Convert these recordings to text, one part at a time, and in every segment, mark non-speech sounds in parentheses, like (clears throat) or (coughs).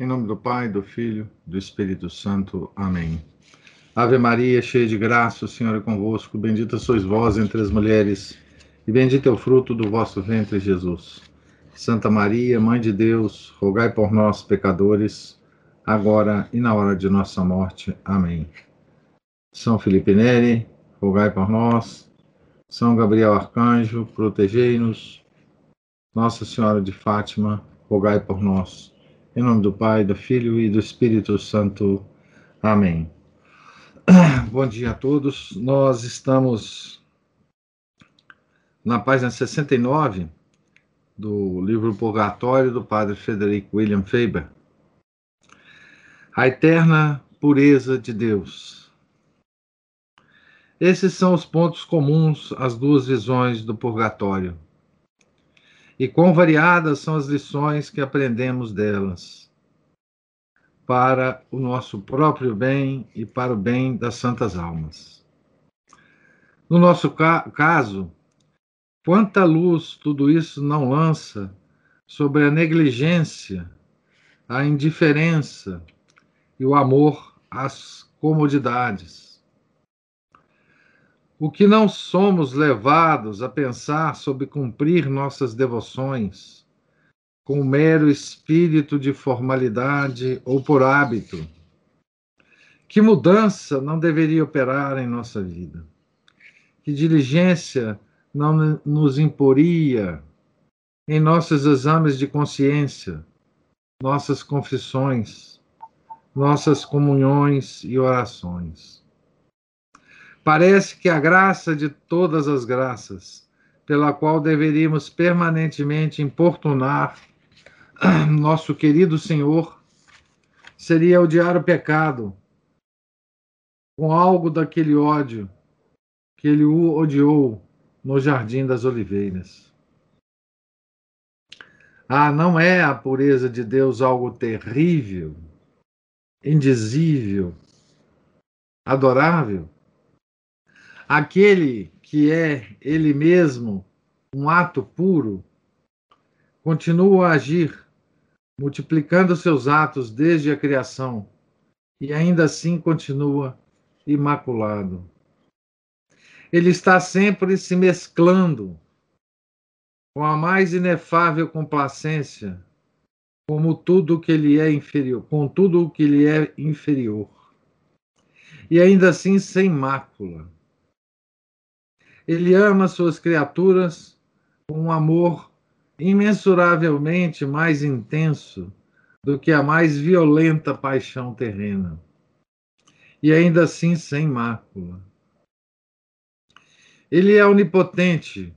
Em nome do Pai, do Filho, do Espírito Santo. Amém. Ave Maria, cheia de graça, o Senhor é convosco. Bendita sois vós entre as mulheres, e bendito é o fruto do vosso ventre, Jesus. Santa Maria, Mãe de Deus, rogai por nós, pecadores, agora e na hora de nossa morte. Amém. São Felipe Neri, rogai por nós. São Gabriel Arcanjo, protegei-nos. Nossa Senhora de Fátima, rogai por nós. Em nome do Pai, do Filho e do Espírito Santo. Amém. (clears throat) Bom dia a todos. Nós estamos na página 69 do livro Purgatório do Padre Frederico William Faber. A eterna pureza de Deus. Esses são os pontos comuns às duas visões do purgatório e quão variadas são as lições que aprendemos delas, para o nosso próprio bem e para o bem das santas almas. No nosso ca caso, quanta luz tudo isso não lança sobre a negligência, a indiferença e o amor às comodidades o que não somos levados a pensar sobre cumprir nossas devoções com mero espírito de formalidade ou por hábito? Que mudança não deveria operar em nossa vida? Que diligência não nos imporia em nossos exames de consciência, nossas confissões, nossas comunhões e orações? Parece que a graça de todas as graças, pela qual deveríamos permanentemente importunar (clears throat) nosso querido Senhor, seria odiar o pecado com algo daquele ódio que ele o odiou no Jardim das Oliveiras. Ah, não é a pureza de Deus algo terrível, indizível, adorável? Aquele que é ele mesmo um ato puro, continua a agir, multiplicando seus atos desde a criação, e ainda assim continua imaculado. Ele está sempre se mesclando com a mais inefável complacência, como tudo que lhe é inferior, com tudo o que lhe é inferior. E ainda assim sem mácula ele ama suas criaturas com um amor imensuravelmente mais intenso do que a mais violenta paixão terrena. E ainda assim sem mácula. Ele é onipotente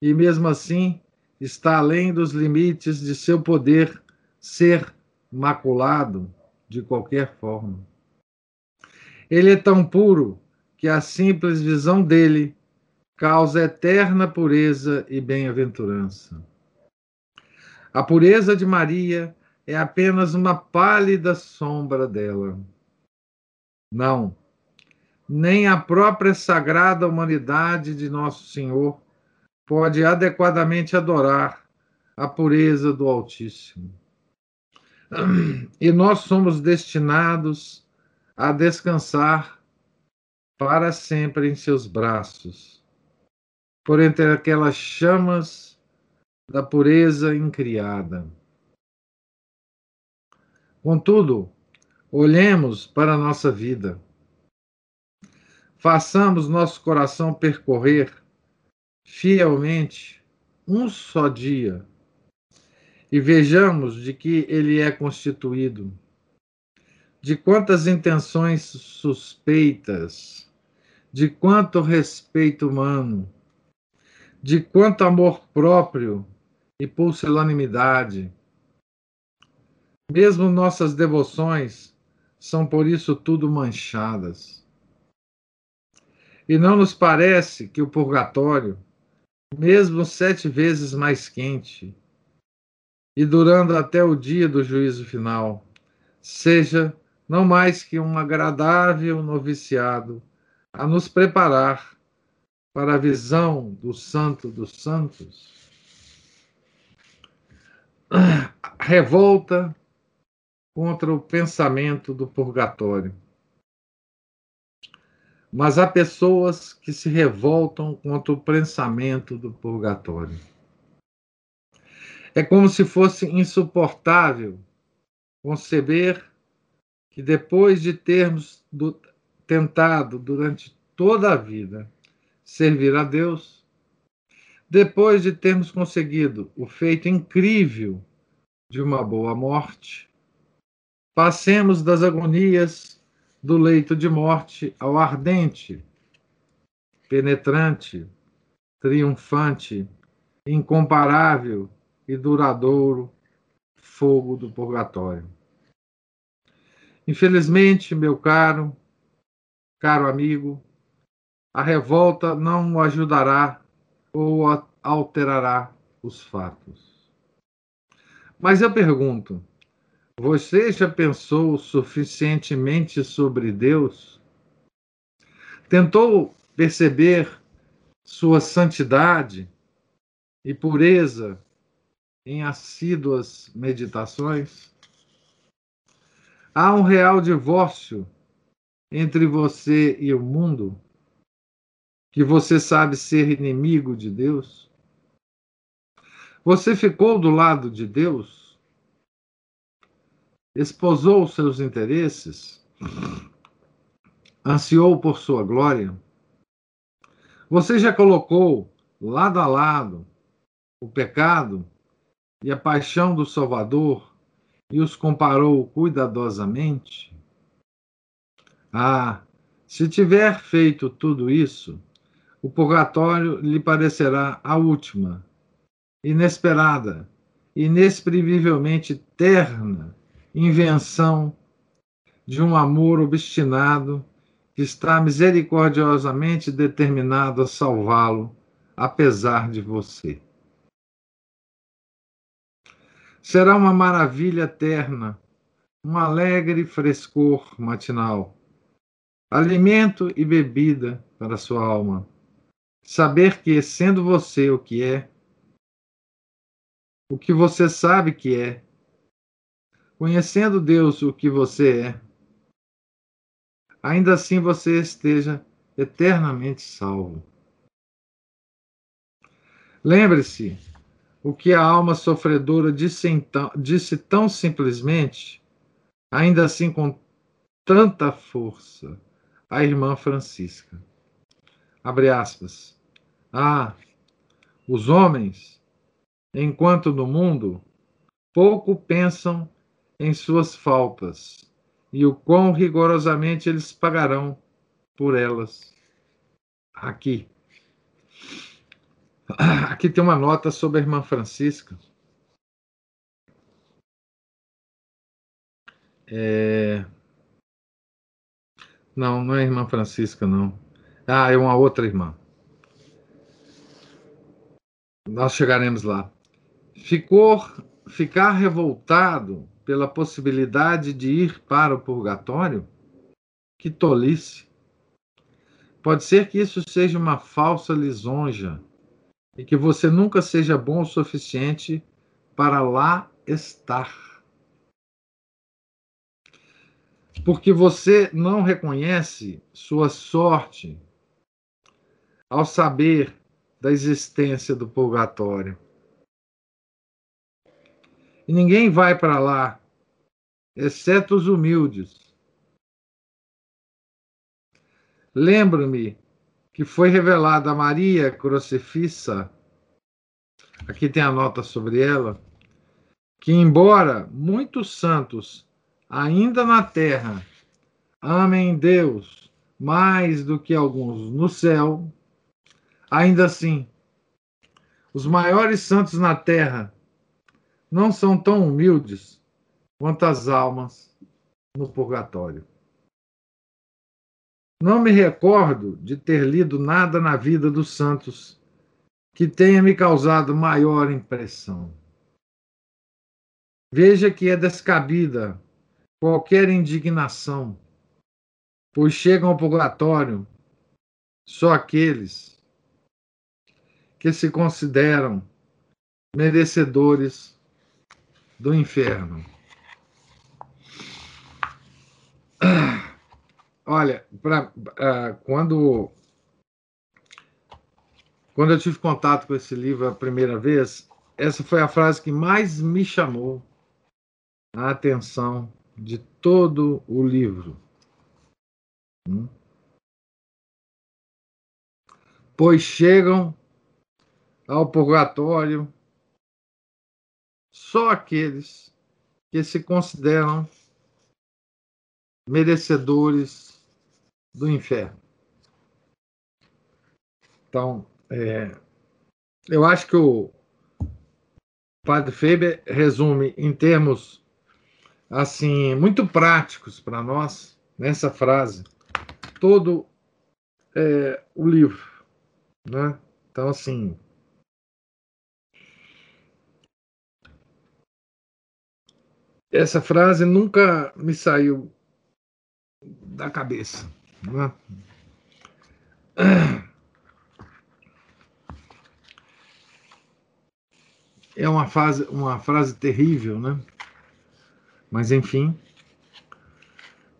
e, mesmo assim, está além dos limites de seu poder ser maculado de qualquer forma. Ele é tão puro que a simples visão dele causa eterna pureza e bem-aventurança. A pureza de Maria é apenas uma pálida sombra dela. Não, nem a própria sagrada humanidade de Nosso Senhor pode adequadamente adorar a pureza do Altíssimo. E nós somos destinados a descansar para sempre em seus braços por entre aquelas chamas da pureza incriada. Contudo, olhemos para a nossa vida. Façamos nosso coração percorrer fielmente um só dia e vejamos de que ele é constituído, de quantas intenções suspeitas, de quanto respeito humano, de quanto amor próprio e pusilanimidade. Mesmo nossas devoções são por isso tudo manchadas. E não nos parece que o purgatório, mesmo sete vezes mais quente, e durando até o dia do juízo final, seja não mais que um agradável noviciado a nos preparar para a visão do Santo dos Santos, revolta contra o pensamento do purgatório. Mas há pessoas que se revoltam contra o pensamento do purgatório. É como se fosse insuportável conceber que depois de termos do, tentado durante toda a vida servir a Deus, depois de termos conseguido o feito incrível de uma boa morte, passemos das agonias do leito de morte ao ardente, penetrante, triunfante, incomparável e duradouro fogo do purgatório. Infelizmente, meu caro, caro amigo, a revolta não ajudará ou alterará os fatos. Mas eu pergunto: você já pensou suficientemente sobre Deus? Tentou perceber sua santidade e pureza em assíduas meditações? Há um real divórcio entre você e o mundo? Que você sabe ser inimigo de Deus? Você ficou do lado de Deus? esposou seus interesses, ansiou por sua glória. Você já colocou lado a lado o pecado e a paixão do Salvador e os comparou cuidadosamente? Ah, se tiver feito tudo isso, o purgatório lhe parecerá a última, inesperada, inexprimivelmente terna invenção de um amor obstinado que está misericordiosamente determinado a salvá-lo, apesar de você. Será uma maravilha eterna, um alegre frescor matinal, alimento e bebida para sua alma. Saber que, sendo você o que é, o que você sabe que é, conhecendo Deus o que você é, ainda assim você esteja eternamente salvo. Lembre-se o que a alma sofredora disse, então, disse tão simplesmente, ainda assim com tanta força, a irmã Francisca. Abre aspas. Ah, os homens, enquanto no mundo, pouco pensam em suas faltas e o quão rigorosamente eles pagarão por elas. Aqui. (clears throat) Aqui tem uma nota sobre a irmã Francisca. É... Não, não é a irmã Francisca, não. Ah, é uma outra irmã. Nós chegaremos lá. Ficou, ficar revoltado pela possibilidade de ir para o purgatório? Que tolice! Pode ser que isso seja uma falsa lisonja e que você nunca seja bom o suficiente para lá estar. Porque você não reconhece sua sorte ao saber da existência do purgatório. E ninguém vai para lá, exceto os humildes. Lembro-me que foi revelada a Maria Crucifissa, aqui tem a nota sobre ela, que, embora muitos santos ainda na terra amem Deus mais do que alguns no céu, ainda assim, os maiores santos na terra não são tão humildes quanto as almas no purgatório. Não me recordo de ter lido nada na vida dos santos que tenha me causado maior impressão. Veja que é descabida qualquer indignação, pois chegam ao purgatório só aqueles que se consideram merecedores do inferno. Olha, pra, uh, quando quando eu tive contato com esse livro a primeira vez, essa foi a frase que mais me chamou a atenção de todo o livro. Hum? Pois chegam ao purgatório só aqueles que se consideram merecedores do inferno. Então, é, eu acho que o Padre Feber resume em termos assim muito práticos para nós nessa frase todo é, o livro, né? Então assim essa frase nunca me saiu da cabeça. Né? É uma, fase, uma frase terrível, né? Mas, enfim.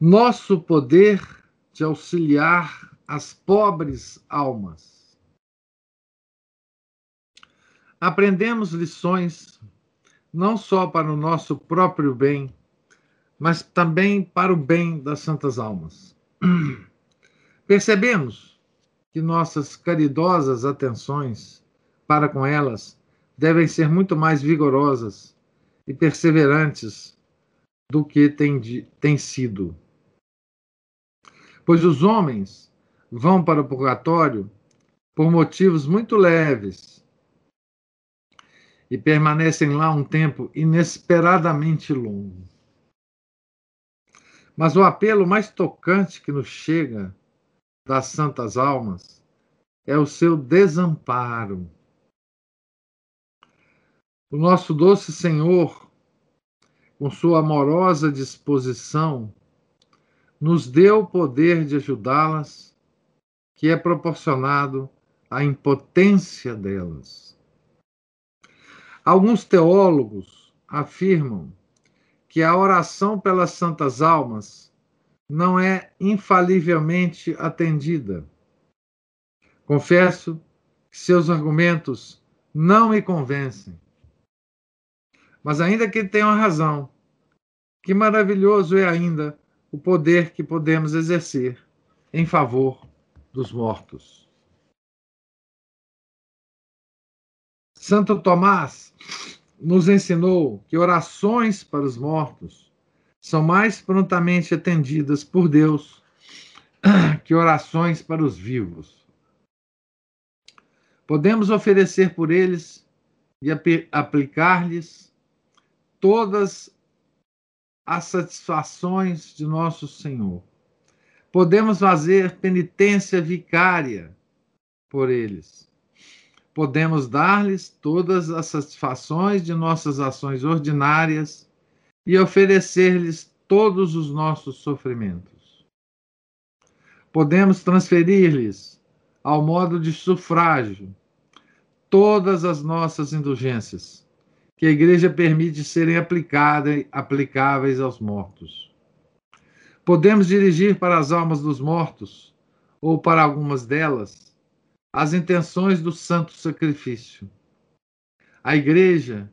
Nosso poder de auxiliar as pobres almas. Aprendemos lições não só para o nosso próprio bem, mas também para o bem das santas almas. (clears throat) Percebemos que nossas caridosas atenções para com elas devem ser muito mais vigorosas e perseverantes do que têm, tem sido. Pois os homens vão para o purgatório por motivos muito leves e permanecem lá um tempo inesperadamente longo. Mas o apelo mais tocante que nos chega das santas almas é o seu desamparo o nosso doce Senhor, com sua amorosa disposição, nos deu o poder de ajudá-las, que é proporcionado à impotência delas. Alguns teólogos afirmam que a oração pelas santas almas não é infalivelmente atendida. Confesso que seus argumentos não me convencem. Mas ainda que ele tenha razão, que maravilhoso é ainda o poder que podemos exercer em favor dos mortos. Santo Tomás nos ensinou que orações para os mortos são mais prontamente atendidas por Deus (clears throat) que orações para os vivos. Podemos oferecer por eles e aplicar-lhes todas as satisfações de nosso Senhor. Podemos fazer penitência vicária por eles. Podemos dar-lhes todas as satisfações de nossas ações ordinárias e oferecer-lhes todos os nossos sofrimentos. Podemos transferir-lhes, ao modo de sufrágio, todas as nossas indulgências que a igreja permite serem aplicáveis aos mortos. Podemos dirigir para as almas dos mortos, ou para algumas delas, as intenções do santo sacrifício. A igreja,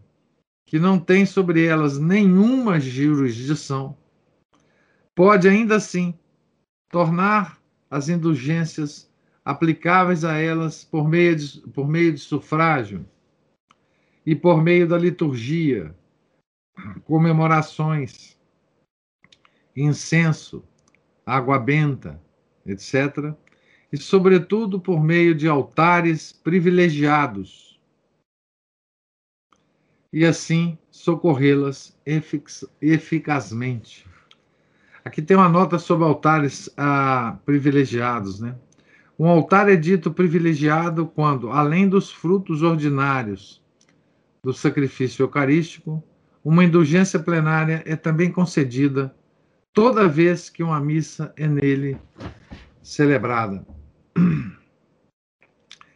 que não tem sobre elas nenhuma jurisdição, pode ainda assim tornar as indulgências aplicáveis a elas por meio de, por meio de sufrágio e por meio da liturgia, comemorações, incenso, água benta, etc., e, sobretudo, por meio de altares privilegiados, e assim socorrê-las eficazmente. Aqui tem uma nota sobre altares ah, privilegiados, né? Um altar é dito privilegiado quando, além dos frutos ordinários do sacrifício eucarístico, uma indulgência plenária é também concedida toda vez que uma missa é nele celebrada. (clears throat)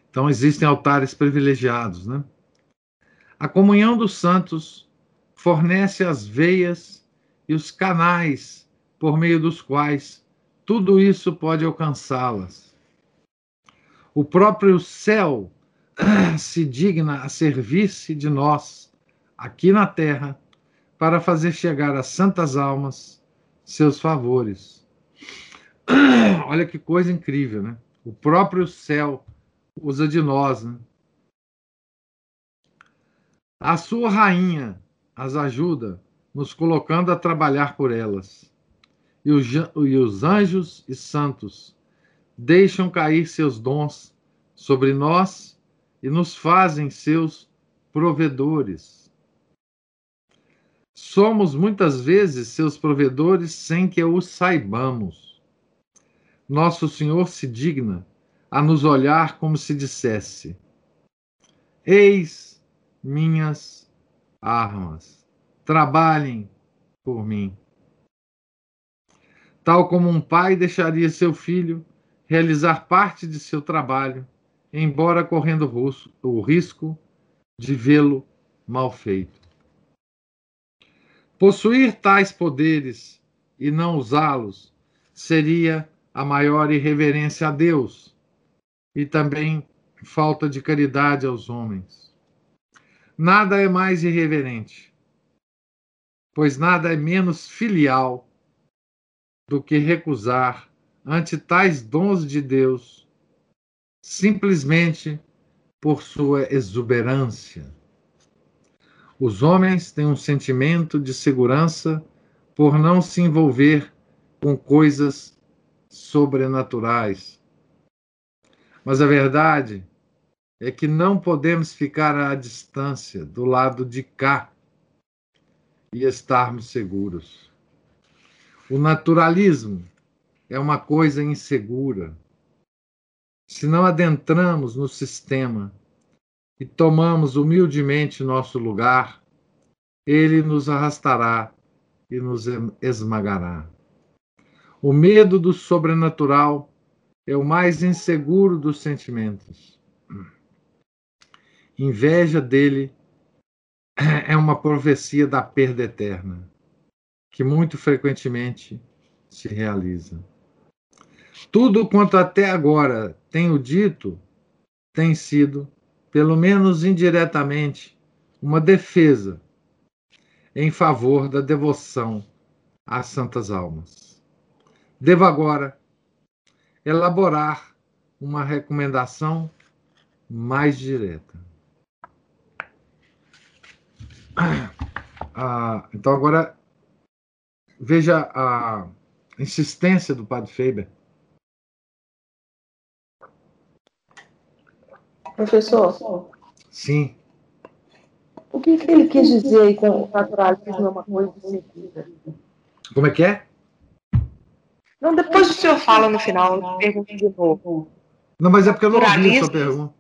Então existem altares privilegiados, né? A comunhão dos santos fornece as veias e os canais por meio dos quais tudo isso pode alcançá-las. O próprio céu (clears throat) se digna a servir-se de nós, aqui na terra, para fazer chegar às santas almas seus favores. (clears throat) Olha que coisa incrível, né? O próprio céu usa de nós, né? A sua rainha as ajuda, nos colocando a trabalhar por elas. E os, e os anjos e santos deixam cair seus dons sobre nós e nos fazem seus provedores. Somos muitas vezes seus provedores sem que o saibamos. Nosso Senhor se digna a nos olhar como se dissesse: Eis minhas armas, trabalhem por mim. Tal como um pai deixaria seu filho realizar parte de seu trabalho, embora correndo o risco de vê-lo mal feito. Possuir tais poderes e não usá-los seria a maior irreverência a Deus e também falta de caridade aos homens. Nada é mais irreverente, pois nada é menos filial do que recusar ante tais dons de Deus simplesmente por sua exuberância. Os homens têm um sentimento de segurança por não se envolver com coisas sobrenaturais. Mas a verdade é que não podemos ficar à distância, do lado de cá, e estarmos seguros. O naturalismo é uma coisa insegura. Se não adentramos no sistema e tomamos humildemente nosso lugar, ele nos arrastará e nos esmagará. O medo do sobrenatural é o mais inseguro dos sentimentos. Inveja dele (clears throat) é uma profecia da perda eterna, que muito frequentemente se realiza. Tudo quanto até agora tenho dito tem sido, pelo menos indiretamente, uma defesa em favor da devoção às santas almas. Devo agora elaborar uma recomendação mais direta. Ah, então, agora, veja a insistência do padre Faber. Professor? Sim. O que, que ele quis dizer com o naturalismo é uma coisa seguida? Como é que é? Não, depois o senhor fala no final, eu pergunto de novo. Não, mas é porque eu não ouvi a sua pergunta.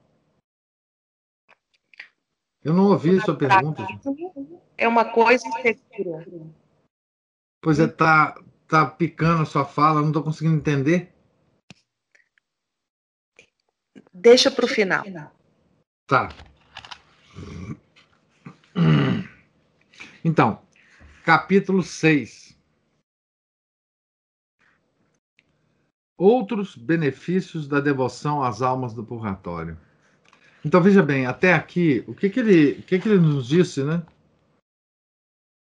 Eu não ouvi a sua pergunta. Gente. É uma coisa insegura. Pois é, tá, tá picando a sua fala, não estou conseguindo entender. Deixa para o final. Tá. Então, capítulo 6. Outros benefícios da devoção às almas do purgatório. Então veja bem, até aqui, o que, que, ele, o que, que ele nos disse, né?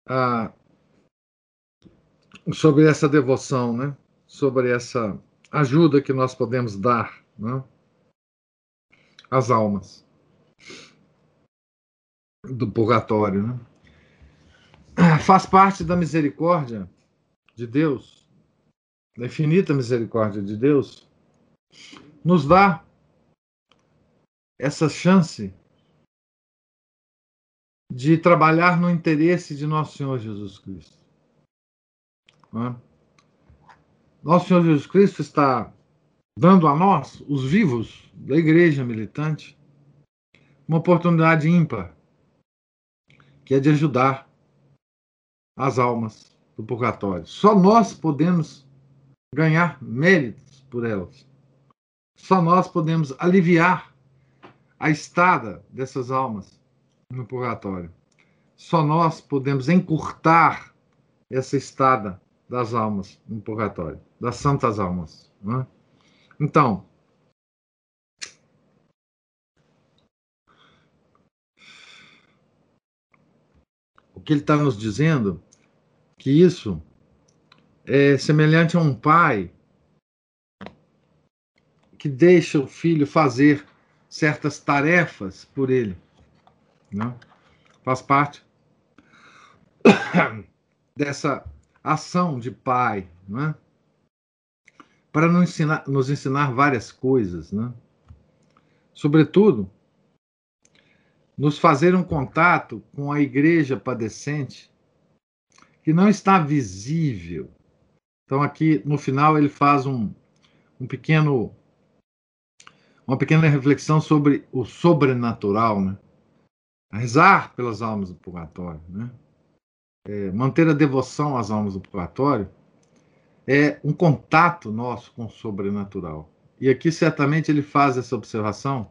Ah, sobre essa devoção, né? Sobre essa ajuda que nós podemos dar, né? Às almas do purgatório, né? Faz parte da misericórdia de Deus, da infinita misericórdia de Deus, nos dá essa chance de trabalhar no interesse de nosso Senhor Jesus Cristo. É? Nosso Senhor Jesus Cristo está dando a nós, os vivos da igreja militante, uma oportunidade ímpar, que é de ajudar as almas do purgatório. Só nós podemos ganhar méritos por elas. Só nós podemos aliviar a estada dessas almas no purgatório. Só nós podemos encurtar essa estada das almas no purgatório, das santas almas. Né? Então, o que ele está nos dizendo que isso é semelhante a um pai que deixa o filho fazer certas tarefas por ele. Né? Faz parte (coughs) dessa ação de pai, né? para nos ensinar, nos ensinar várias coisas. Né? Sobretudo, nos fazer um contato com a igreja padecente que não está visível. Então, aqui no final, ele faz um, um pequeno uma pequena reflexão sobre o sobrenatural, né? Rezar pelas almas do purgatório, né? É, manter a devoção às almas do purgatório é um contato nosso com o sobrenatural. E aqui certamente ele faz essa observação,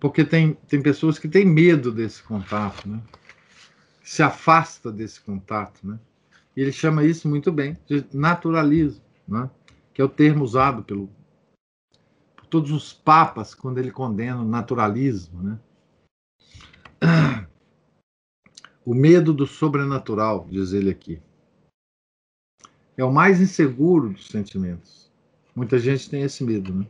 porque tem, tem pessoas que têm medo desse contato, né? se afasta desse contato, né? E ele chama isso muito bem de naturalismo, né? Que é o termo usado pelo por todos os papas quando ele condena o naturalismo, né? O medo do sobrenatural, diz ele aqui. É o mais inseguro dos sentimentos. Muita gente tem esse medo, né?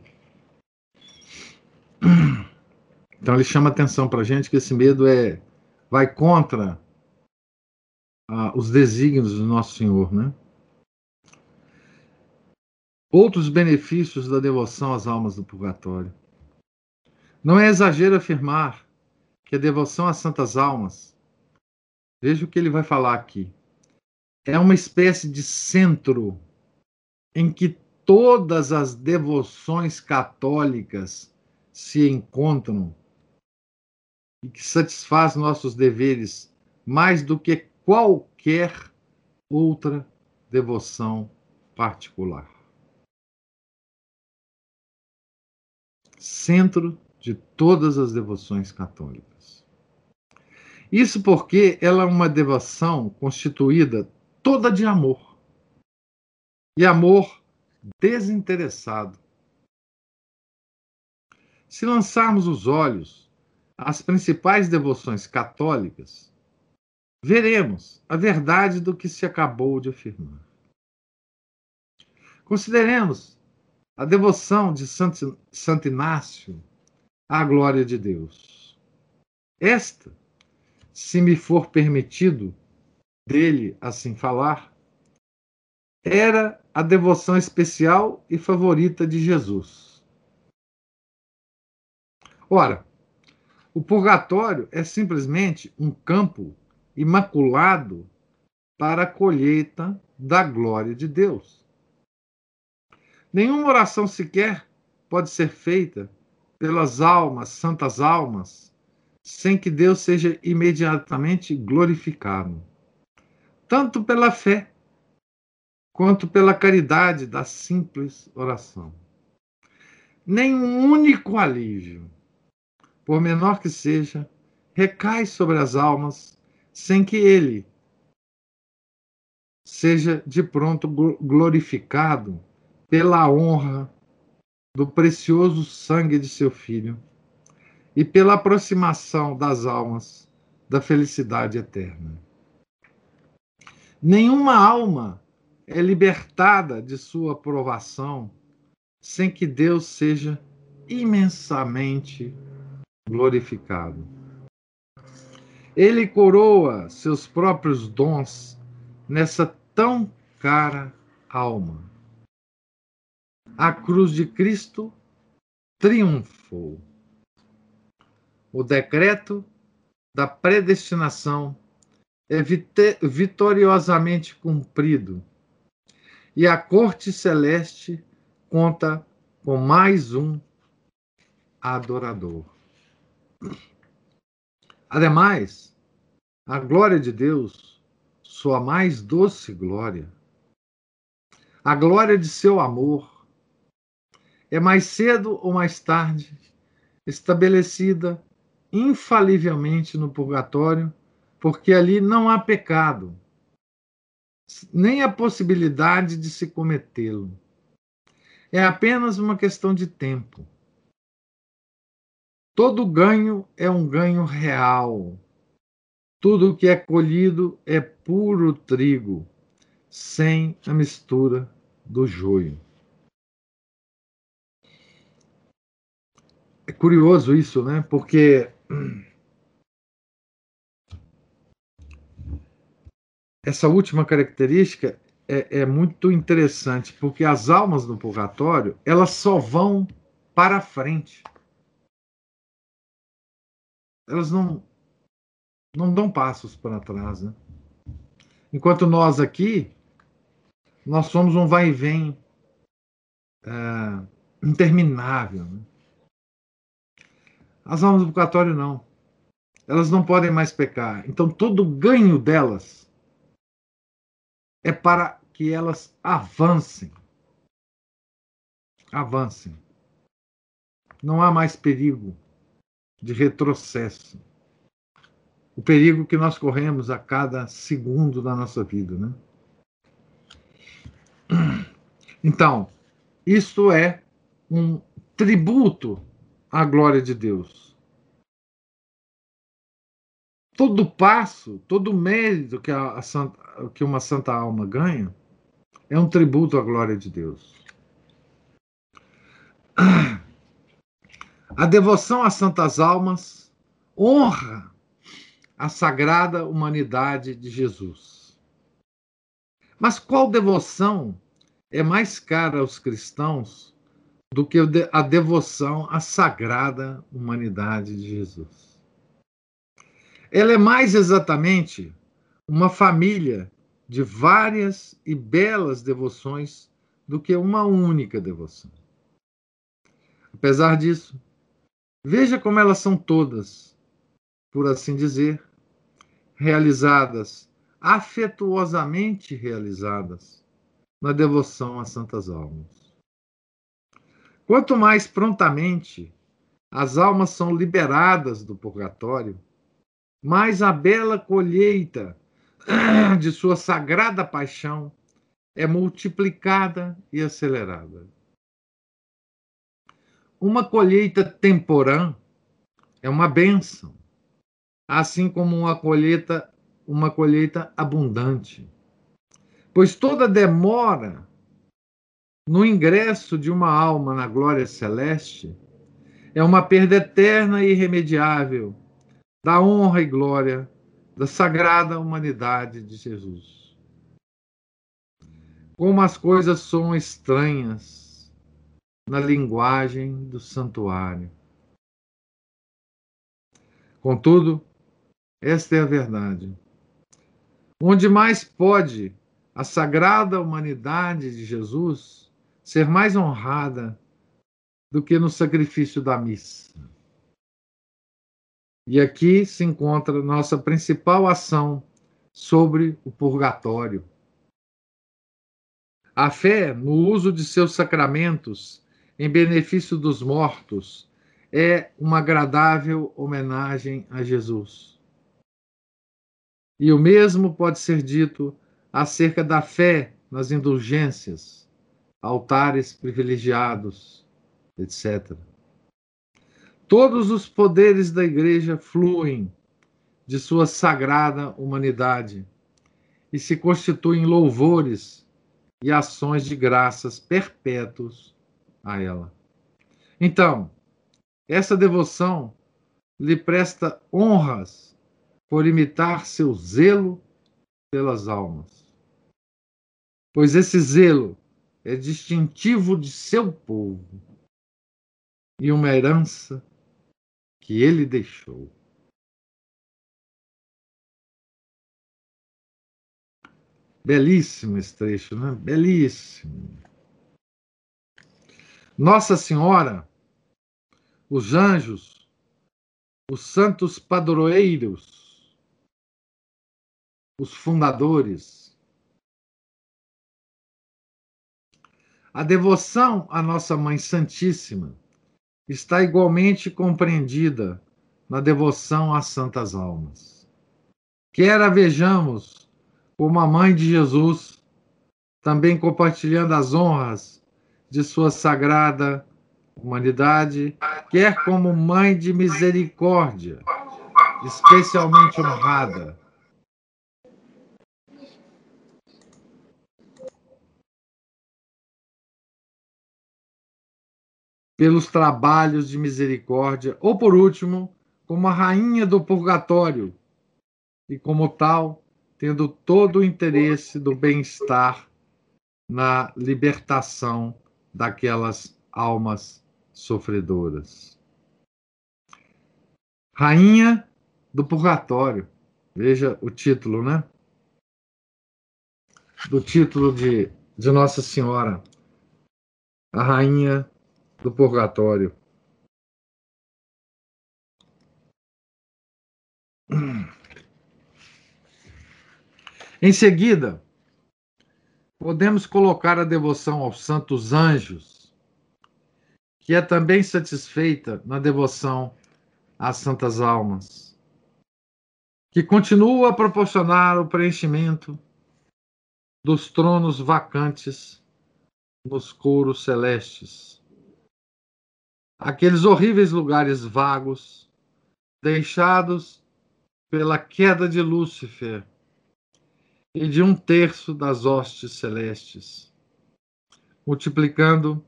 Então ele chama atenção para a gente que esse medo é vai contra ah, os desígnios do nosso Senhor, né? Outros benefícios da devoção às almas do purgatório. Não é exagero afirmar que a devoção às santas almas, veja o que ele vai falar aqui, é uma espécie de centro em que todas as devoções católicas se encontram e que satisfaz nossos deveres mais do que qualquer outra devoção particular. Centro de todas as devoções católicas. Isso porque ela é uma devoção constituída toda de amor. E amor desinteressado. Se lançarmos os olhos às principais devoções católicas, veremos a verdade do que se acabou de afirmar. Consideremos a devoção de Santo, Santo Inácio à glória de Deus. Esta, se me for permitido dele assim falar, era a devoção especial e favorita de Jesus. Ora, o purgatório é simplesmente um campo imaculado para a colheita da glória de Deus. Nenhuma oração sequer pode ser feita pelas almas, santas almas, sem que Deus seja imediatamente glorificado, tanto pela fé quanto pela caridade da simples oração. Nenhum único alívio, por menor que seja, recai sobre as almas sem que ele seja de pronto glorificado pela honra do precioso sangue de seu filho e pela aproximação das almas da felicidade eterna. Nenhuma alma é libertada de sua aprovação sem que Deus seja imensamente glorificado. Ele coroa seus próprios dons nessa tão cara alma. A cruz de Cristo triunfou. O decreto da predestinação é vitoriosamente cumprido e a corte celeste conta com mais um adorador. Ademais, a glória de Deus, sua mais doce glória, a glória de seu amor, é mais cedo ou mais tarde estabelecida infalivelmente no purgatório, porque ali não há pecado, nem a possibilidade de se cometê-lo. É apenas uma questão de tempo. Todo ganho é um ganho real. Tudo que é colhido é puro trigo, sem a mistura do joio. É curioso isso, né? Porque essa última característica é, é, muito interessante, porque as almas do purgatório elas só vão para frente. Elas não, não dão passos para trás. Né? Enquanto nós aqui, nós somos um vai e vem é, interminável. Né? As almas do purgatório não. Elas não podem mais pecar. Então todo ganho delas é para que elas avancem. Avancem. Não há mais perigo de retrocesso. O perigo que nós corremos a cada segundo da nossa vida, né? Então, isto é um tributo à glória de Deus todo passo, todo mérito que, a, a santa, que uma santa alma ganha é um tributo à glória de Deus. A devoção às santas almas honra a sagrada humanidade de Jesus. Mas qual devoção é mais cara aos cristãos do que a devoção à sagrada humanidade de Jesus? Ela é mais exatamente uma família de várias e belas devoções do que uma única devoção. Apesar disso, veja como elas são todas, por assim dizer, realizadas, afetuosamente realizadas, na devoção às santas almas. Quanto mais prontamente as almas são liberadas do purgatório, mas a bela colheita de sua sagrada paixão é multiplicada e acelerada. Uma colheita temporã é uma benção, assim como uma colheita, uma colheita abundante. Pois toda demora no ingresso de uma alma na glória celeste é uma perda eterna e irremediável da honra e glória da sagrada humanidade de Jesus. Como as coisas são estranhas na linguagem do santuário. Contudo, esta é a verdade. Onde mais pode a sagrada humanidade de Jesus ser mais honrada do que no sacrifício da missa? E aqui se encontra nossa principal ação sobre o purgatório. A fé no uso de seus sacramentos em benefício dos mortos é uma agradável homenagem a Jesus. E o mesmo pode ser dito acerca da fé nas indulgências, altares privilegiados, etc. Todos os poderes da Igreja fluem de sua sagrada humanidade e se constituem louvores e ações de graças perpétuos a ela. Então, essa devoção lhe presta honras por imitar seu zelo pelas almas. Pois esse zelo é distintivo de seu povo e uma herança que ele deixou. Belíssimo esse trecho, né? Belíssimo. Nossa Senhora, os anjos, os santos padroeiros, os fundadores. A devoção à Nossa Mãe Santíssima está igualmente compreendida na devoção às santas almas. Quer a vejamos como a mãe de Jesus, também compartilhando as honras de sua sagrada humanidade, quer como mãe de misericórdia, especialmente honrada. Pelos trabalhos de misericórdia, ou por último, como a rainha do purgatório, e como tal, tendo todo o interesse do bem-estar na libertação daquelas almas sofredoras. Rainha do Purgatório. Veja o título, né? Do título de, de Nossa Senhora, a Rainha do Purgatório. Em seguida, podemos colocar a devoção aos santos anjos, que é também satisfeita na devoção às santas almas, que continua a proporcionar o preenchimento dos tronos vacantes nos coros celestes. Aqueles horríveis lugares vagos, deixados pela queda de Lúcifer e de um terço das hostes celestes, multiplicando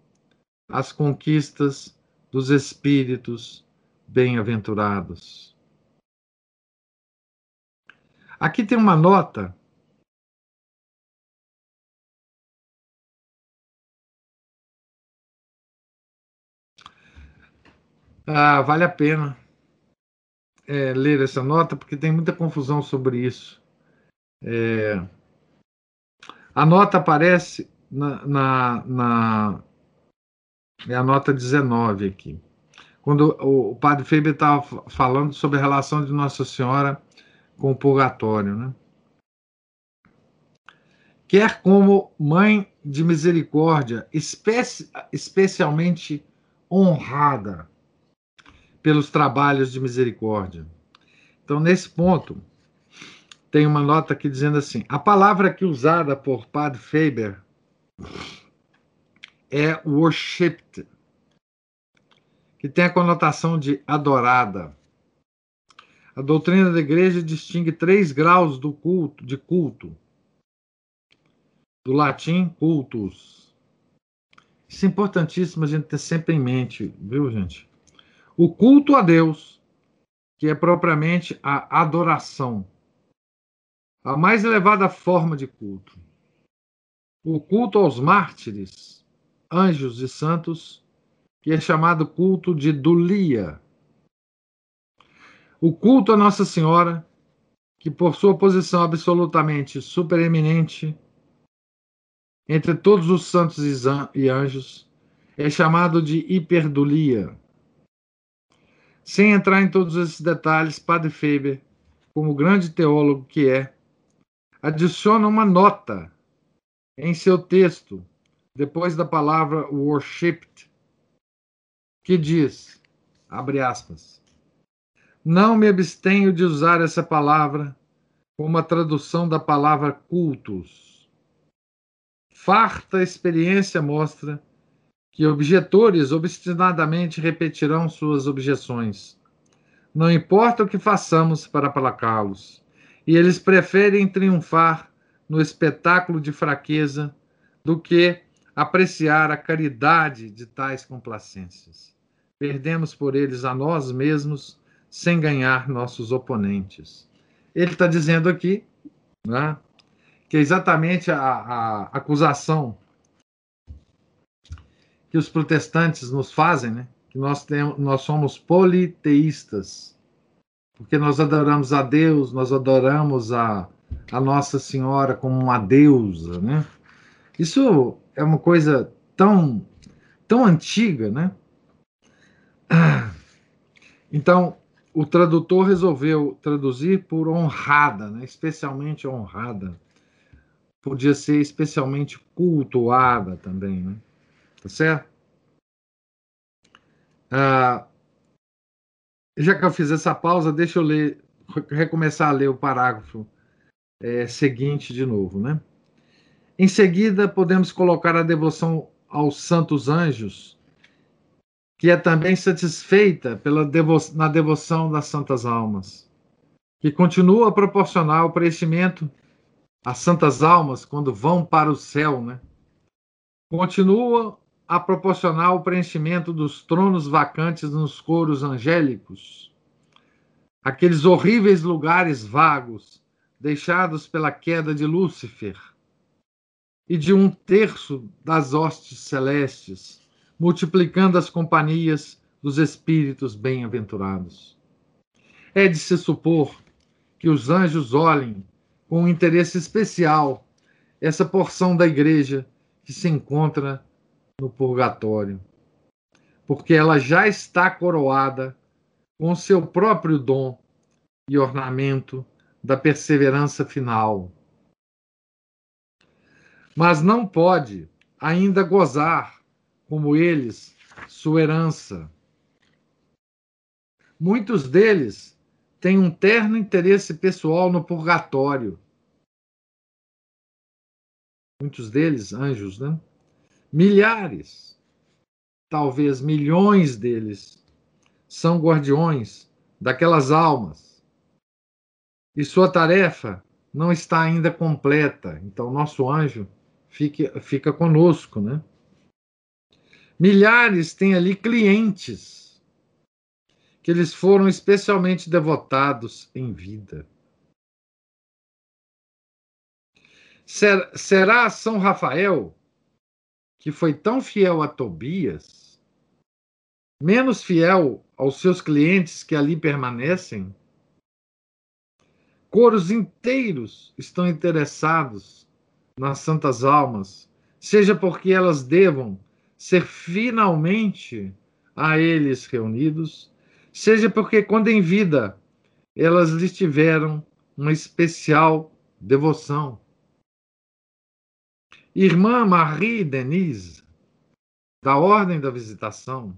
as conquistas dos espíritos bem-aventurados. Aqui tem uma nota Ah, vale a pena é, ler essa nota, porque tem muita confusão sobre isso. É, a nota aparece na, na, na, É a nota 19 aqui. Quando o, o padre Feber estava falando sobre a relação de Nossa Senhora com o purgatório, né? Quer como mãe de misericórdia, especi, especialmente honrada pelos trabalhos de misericórdia. Então, nesse ponto, tem uma nota aqui dizendo assim: a palavra que usada por Padre Faber é worshipped, que tem a conotação de adorada. A doutrina da igreja distingue três graus do culto, de culto. Do latim, cultus. Isso é importantíssimo a gente ter sempre em mente, viu, gente? O culto a Deus, que é propriamente a adoração a mais elevada forma de culto. O culto aos mártires, anjos e santos, que é chamado culto de Dulia. O culto a Nossa Senhora, que por sua posição absolutamente supereminente entre todos os santos e anjos, é chamado de hiperdulia. Sem entrar em todos esses detalhes, Padre Faber, como grande teólogo que é, adiciona uma nota em seu texto, depois da palavra worshipped, que diz, abre aspas, não me abstenho de usar essa palavra como a tradução da palavra cultus. Farta experiência mostra que objetores obstinadamente repetirão suas objeções. Não importa o que façamos para aplacá-los e eles preferem triunfar no espetáculo de fraqueza do que apreciar a caridade de tais complacências. Perdemos por eles a nós mesmos sem ganhar nossos oponentes. Ele está dizendo aqui né, que é exatamente a, a, acusação que os protestantes nos fazem, né, que nós, temos, nós somos politeístas porque nós adoramos a Deus, nós adoramos a, a Nossa Senhora como uma deusa, né? Isso é uma coisa tão, tão antiga, né? Então, o tradutor resolveu traduzir por honrada, né? especialmente honrada. Podia ser especialmente cultuada também, né? Tá certo? Ah, já que eu fiz essa pausa, deixa eu ler, recomeçar a ler o parágrafo é, seguinte de novo, né? Em seguida, podemos colocar a devoção aos santos anjos, que é também satisfeita pela devo na devoção das santas almas, que continua a proporcionar o preenchimento às santas almas quando vão para o céu, né? Continua a proporcionar o preenchimento dos tronos vacantes nos coros angélicos, aqueles horríveis lugares vagos deixados pela queda de Lúcifer e de um terço das hostes celestes, multiplicando as companhias dos espíritos bem-aventurados. É de se supor que os anjos olhem com um interesse especial essa porção da igreja que se encontra no purgatório, porque ela já está coroada com seu próprio dom e ornamento da perseverança final. Mas não pode ainda gozar, como eles, sua herança. Muitos deles têm um terno interesse pessoal no purgatório. Muitos deles, anjos, né? Milhares, talvez milhões deles, são guardiões daquelas almas. E sua tarefa não está ainda completa. Então, nosso anjo fica, fica conosco, né? Milhares têm ali clientes que eles foram especialmente devotados em vida. Será São Rafael que foi tão fiel a Tobias, menos fiel aos seus clientes que ali permanecem? Coros inteiros estão interessados nas santas almas, seja porque elas devam ser finalmente a eles reunidos, seja porque, quando em vida, elas lhes tiveram uma especial devoção. Irmã Marie Denise, da Ordem da Visitação,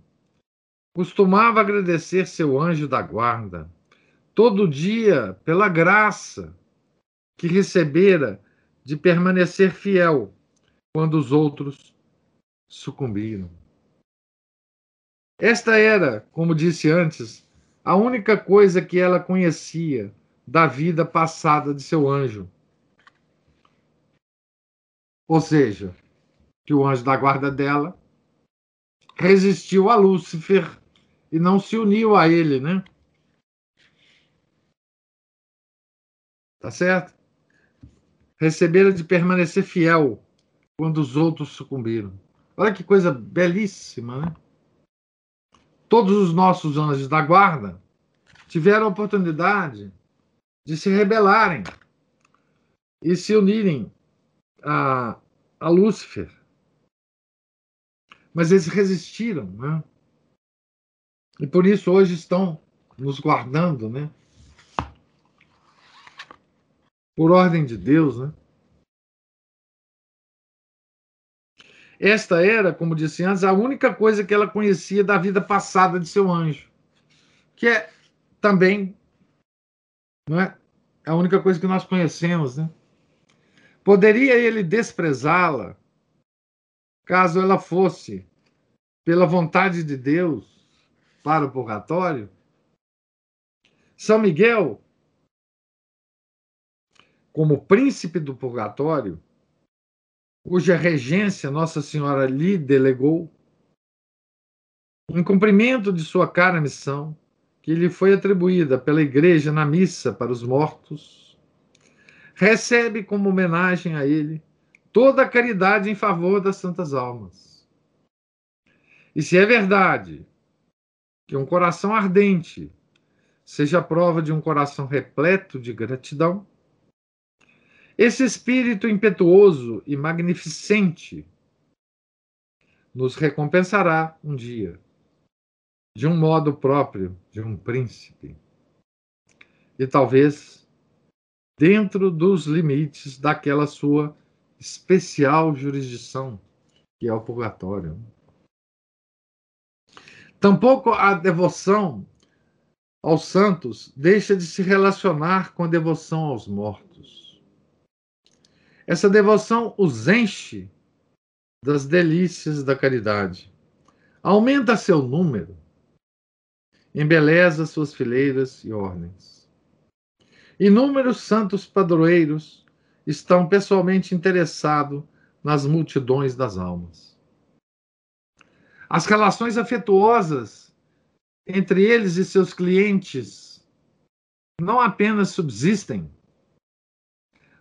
costumava agradecer seu anjo da guarda todo dia pela graça que recebera de permanecer fiel quando os outros sucumbiram. Esta era, como disse antes, a única coisa que ela conhecia da vida passada de seu anjo ou seja, que o anjo da guarda dela resistiu a Lúcifer e não se uniu a ele, né? Tá certo? Receberam de permanecer fiel quando os outros sucumbiram. Olha que coisa belíssima, né? Todos os nossos anjos da guarda tiveram a oportunidade de se rebelarem e se unirem a, a Lúcifer. Mas eles resistiram, né? E por isso hoje estão nos guardando, né? Por ordem de Deus, né? Esta era, como disse antes, a única coisa que ela conhecia da vida passada de seu anjo, que é também não é a única coisa que nós conhecemos, né? Poderia ele desprezá-la caso ela fosse, pela vontade de Deus, para o purgatório? São Miguel, como príncipe do purgatório, cuja regência Nossa Senhora lhe delegou, em cumprimento de sua cara missão, que lhe foi atribuída pela Igreja na missa para os mortos, recebe como homenagem a ele toda a caridade em favor das santas almas. E se é verdade que um coração ardente seja a prova de um coração repleto de gratidão, esse espírito impetuoso e magnificente nos recompensará um dia, de um modo próprio de um príncipe. E talvez dentro dos limites daquela sua especial jurisdição, que é o purgatório. Tampouco a devoção aos santos deixa de se relacionar com a devoção aos mortos. Essa devoção os enche das delícias da caridade, aumenta seu número, embeleza suas fileiras e ordens. Inúmeros santos padroeiros estão pessoalmente interessados nas multidões das almas. As relações afetuosas entre eles e seus clientes não apenas subsistem,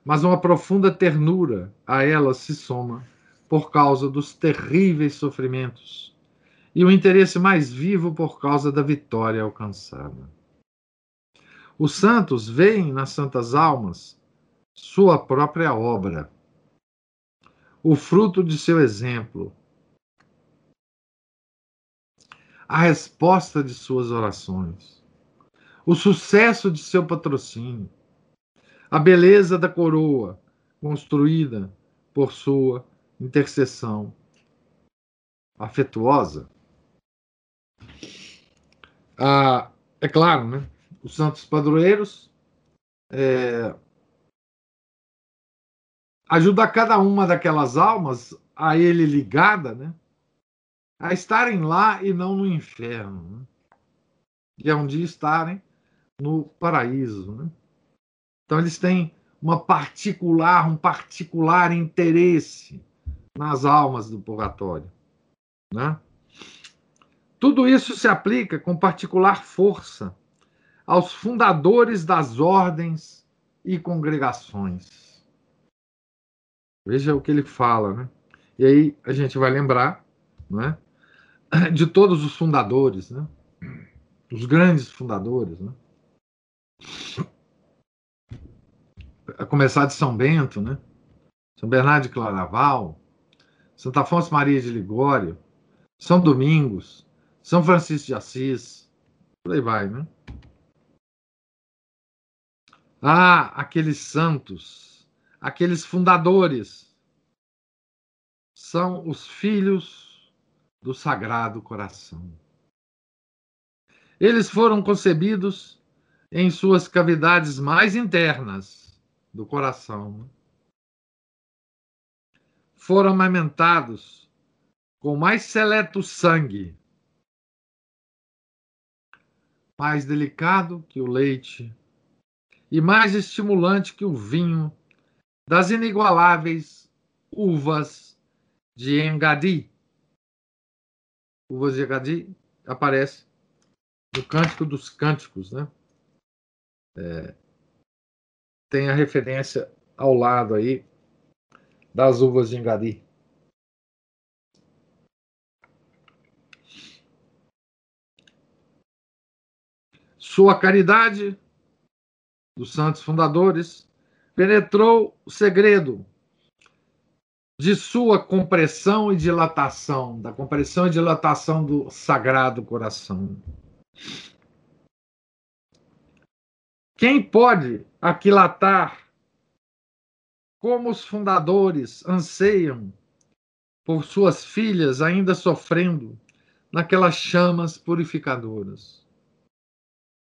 mas uma profunda ternura a elas se soma por causa dos terríveis sofrimentos e o interesse mais vivo por causa da vitória alcançada. Os santos veem nas santas almas sua própria obra, o fruto de seu exemplo, a resposta de suas orações, o sucesso de seu patrocínio, a beleza da coroa construída por sua intercessão afetuosa. Ah, é claro, né? Os santos padroeiros é, ajuda cada uma daquelas almas a ele ligada, né? A estarem lá e não no inferno. Né? E a um dia estarem no paraíso, né? Então eles têm uma particular, um particular interesse nas almas do purgatório, né? Tudo isso se aplica com particular força aos fundadores das ordens e congregações. Veja o que ele fala, né? E aí a gente vai lembrar, né? De todos os fundadores, né? Os grandes fundadores, né? A começar de São Bento, né? São Bernardo de Claraval, Santo Afonso Maria de Ligório, São Domingos, São Francisco de Assis, por aí vai, né? Ah, aqueles santos aqueles fundadores são os filhos do Sagrado Coração. Eles foram concebidos em suas cavidades mais internas do coração. Foram amamentados com mais seleto sangue, mais delicado que o leite e mais estimulante que o vinho das inigualáveis uvas de Engadi. Uvas de Engadi aparece no Cântico dos Cânticos, né? É, tem a referência ao lado aí das uvas de Engadi. Sua caridade dos santos fundadores penetrou o segredo de sua compressão e dilatação, da compressão e dilatação do sagrado coração. Quem pode aquilatar como os fundadores anseiam por suas filhas ainda sofrendo naquelas chamas purificadoras?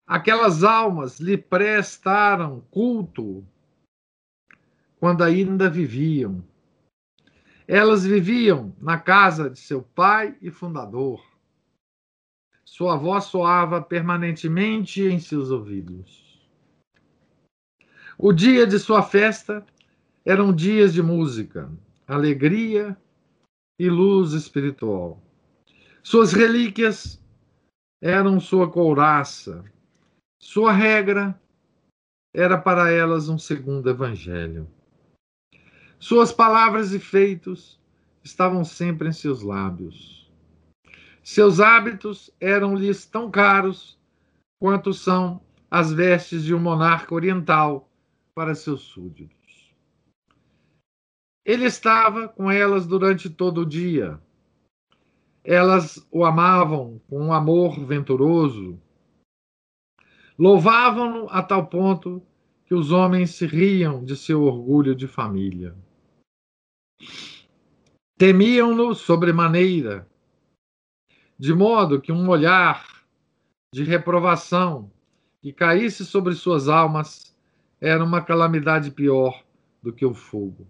Aquelas almas lhe prestaram culto quando ainda viviam. Elas viviam na casa de seu pai e fundador. Sua voz soava permanentemente em seus ouvidos. O dia de sua festa eram dias de música, alegria e luz espiritual. Suas relíquias eram sua couraça. Sua regra era para elas um segundo evangelho. Suas palavras e feitos estavam sempre em seus lábios. Seus hábitos eram-lhes tão caros quanto são as vestes de um monarca oriental para seus súditos. Ele estava com elas durante todo o dia. Elas o amavam com um amor venturoso. Louvavam-no a tal ponto que os homens se riam de seu orgulho de família. Temiam-no sobremaneira, de modo que um olhar de reprovação que caísse sobre suas almas era uma calamidade pior do que o fogo.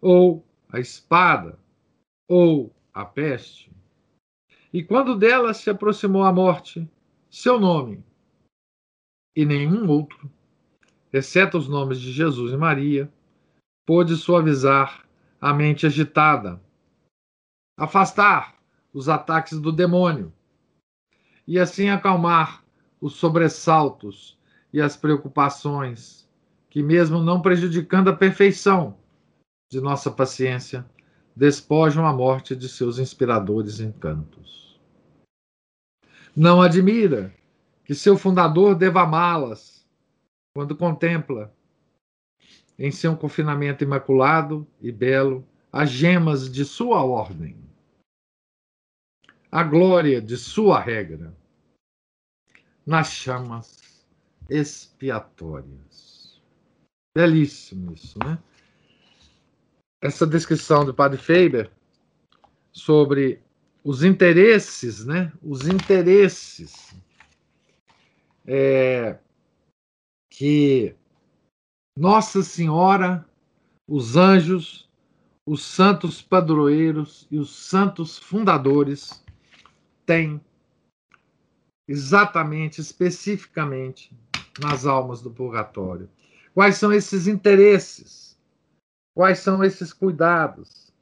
ou a espada, ou a peste. E quando dela se aproximou a morte, seu nome e nenhum outro, exceto os nomes de Jesus e Maria, pôde suavizar a mente agitada, afastar os ataques do demônio e assim acalmar os sobressaltos e as preocupações que, mesmo não prejudicando a perfeição de nossa paciência, despojam a morte de seus inspiradores encantos. Não admira que seu fundador deva amá-las quando contempla em seu confinamento imaculado e belo as gemas de sua ordem, a glória de sua regra, nas chamas expiatórias. Belíssimo isso, né? Essa descrição do Padre Faber sobre os interesses, né? Os interesses é, que Nossa Senhora, os anjos, os santos padroeiros e os santos fundadores têm exatamente, especificamente, nas almas do purgatório. Quais são esses interesses? Quais são esses cuidados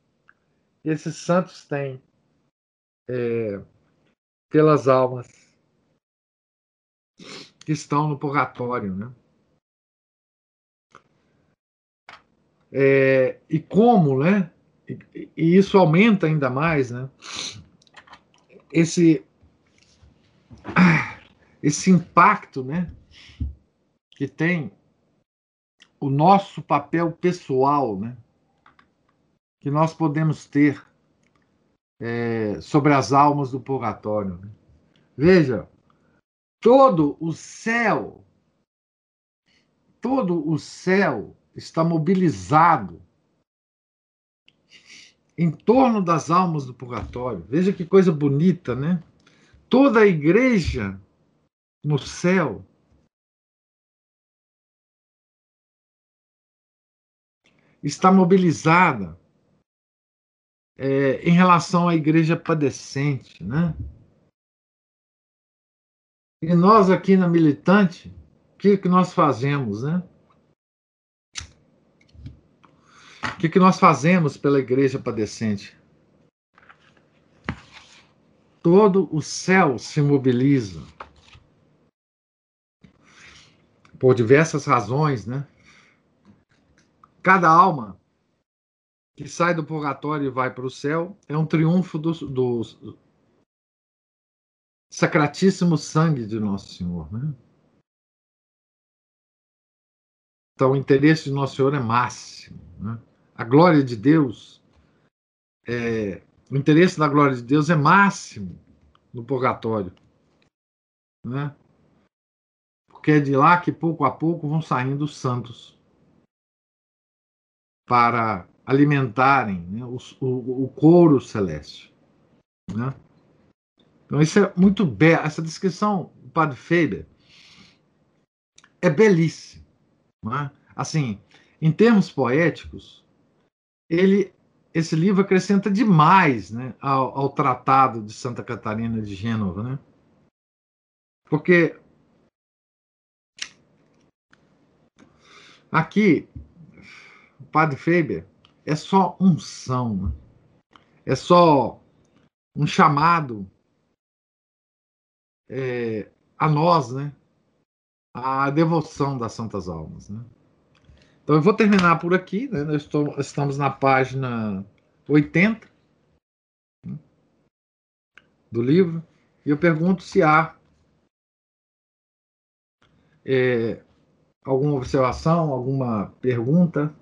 que esses santos têm é, pelas almas que estão no purgatório, né? É, e como, né? E, e, isso aumenta ainda mais, né? Esse esse impacto, né? Que tem o nosso papel pessoal, né? Que nós podemos ter é, sobre as almas do purgatório. Né? Veja, todo o céu, todo o céu está mobilizado em torno das almas do purgatório. Veja que coisa bonita, né? Toda a igreja no céu está mobilizada é, em relação à igreja padecente, né? E nós aqui na militante, o que, que nós fazemos, né? O que, que nós fazemos pela igreja padecente? Todo o céu se mobiliza. Por diversas razões, né? Cada alma que sai do purgatório e vai para o céu é um triunfo do, do, sacratíssimo sangue de Nosso Senhor. Né? Então, o interesse de Nosso Senhor é máximo. Né? A glória de Deus, é, o interesse da glória de Deus é máximo no purgatório. Né? Porque é de lá que pouco a pouco vão saindo os santos para alimentarem né, o, o, o couro celeste. Né? Então, isso é muito belo. Essa descrição do Padre Faber é belíssima. É? Assim, em termos poéticos, ele, esse livro acrescenta demais né, ao, ao Tratado de Santa Catarina de Gênova. Né? Porque aqui, o Padre Faber é só unção, né? é só um chamado é, a nós, né? A devoção das Santas Almas, né? Então eu vou terminar por aqui, né? Nós estou, estamos na página 80 né? do livro e eu pergunto se há é, alguma observação, alguma pergunta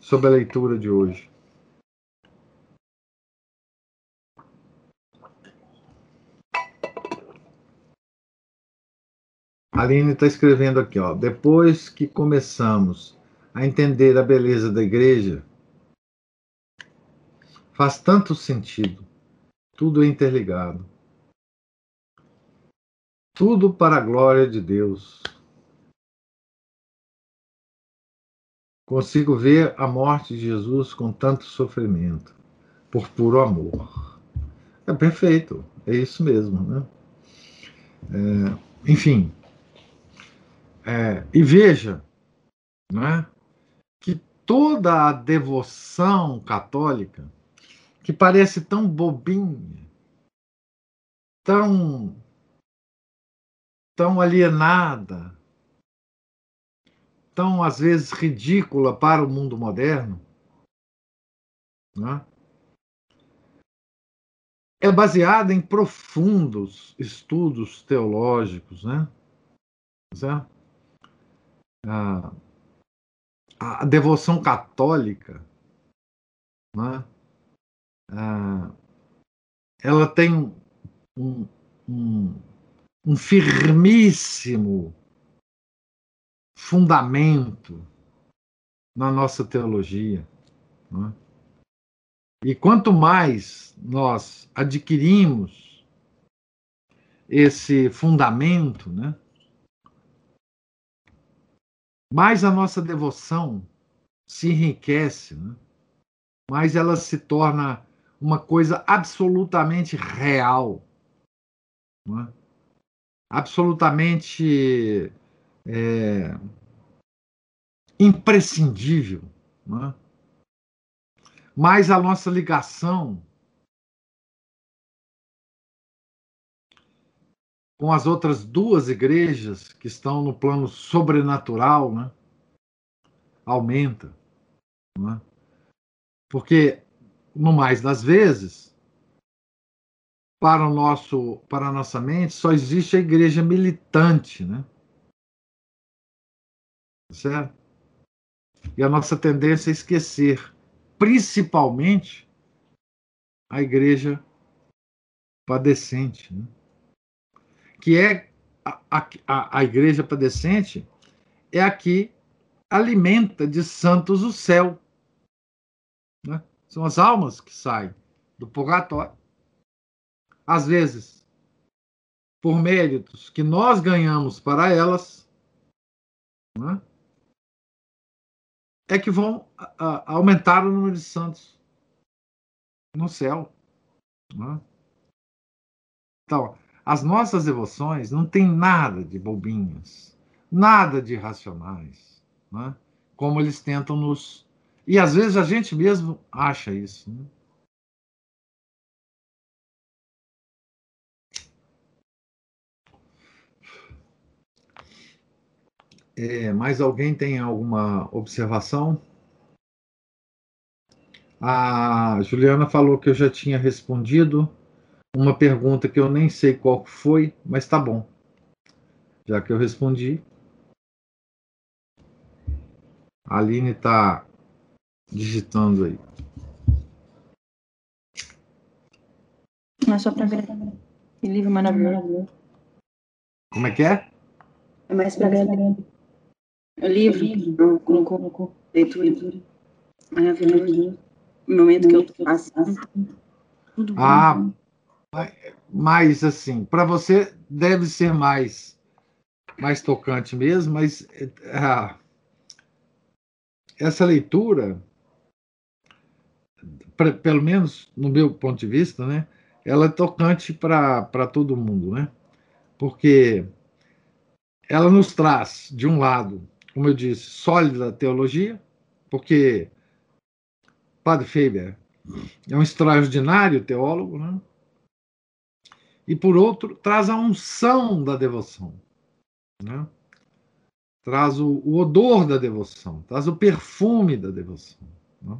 sobre a leitura de hoje. Aline está escrevendo aqui, ó. Depois que começamos a entender a beleza da igreja, faz tanto sentido. Tudo é interligado. Tudo para a glória de Deus. consigo ver a morte de Jesus com tanto sofrimento, por puro amor. É perfeito, é isso mesmo, né? É, enfim, é, e veja, né, que toda a devoção católica, que parece tão bobinha, tão, tão alienada, tão às vezes ridícula para o mundo moderno, né? é baseada em profundos estudos teológicos, né? A, a devoção católica, né? ela tem um, um, um firmíssimo fundamento na nossa teologia. Né? E quanto mais nós adquirimos esse fundamento, né, mais a nossa devoção se enriquece, né, mais ela se torna uma coisa absolutamente real, né, absolutamente é, imprescindível. Né? Mas a nossa ligação com as outras duas igrejas que estão no plano sobrenatural, né? aumenta. Né? Porque, no mais das vezes, para o nosso para a nossa mente só existe a igreja militante, né? Certo? E a nossa tendência é esquecer, principalmente a igreja padecente, né? Que é a, a, a igreja padecente é a que alimenta de santos o céu. Né? São as almas que saem do purgatório às vezes, por méritos que nós ganhamos para elas, né, é que vão a, aumentar o número de santos no céu. Né? Então, as nossas devoções não têm nada de bobinhas, nada de irracionais, né? como eles tentam nos. E às vezes a gente mesmo acha isso. Né? É, mais alguém tem alguma observação? A Juliana falou que eu já tinha respondido uma pergunta que eu nem sei qual foi, mas tá bom. Já que eu respondi. A Aline está digitando aí. Não é só para ver. Que livro maravilhoso. Como é que é? É mais para ver. O livro, colocou leitura. Maravilhoso. No momento que eu estou passando. Tudo ah, bom. Mas assim, para você deve ser mais mais tocante mesmo, mas ah, essa leitura, pra, pelo menos no meu ponto de vista, né, ela é tocante para todo mundo, né? Porque ela nos traz, de um lado, como eu disse, sólida teologia, porque Padre Faber é um extraordinário teólogo, né? E por outro, traz a unção da devoção, né? traz o, o, odor da devoção, traz o perfume da devoção. Né?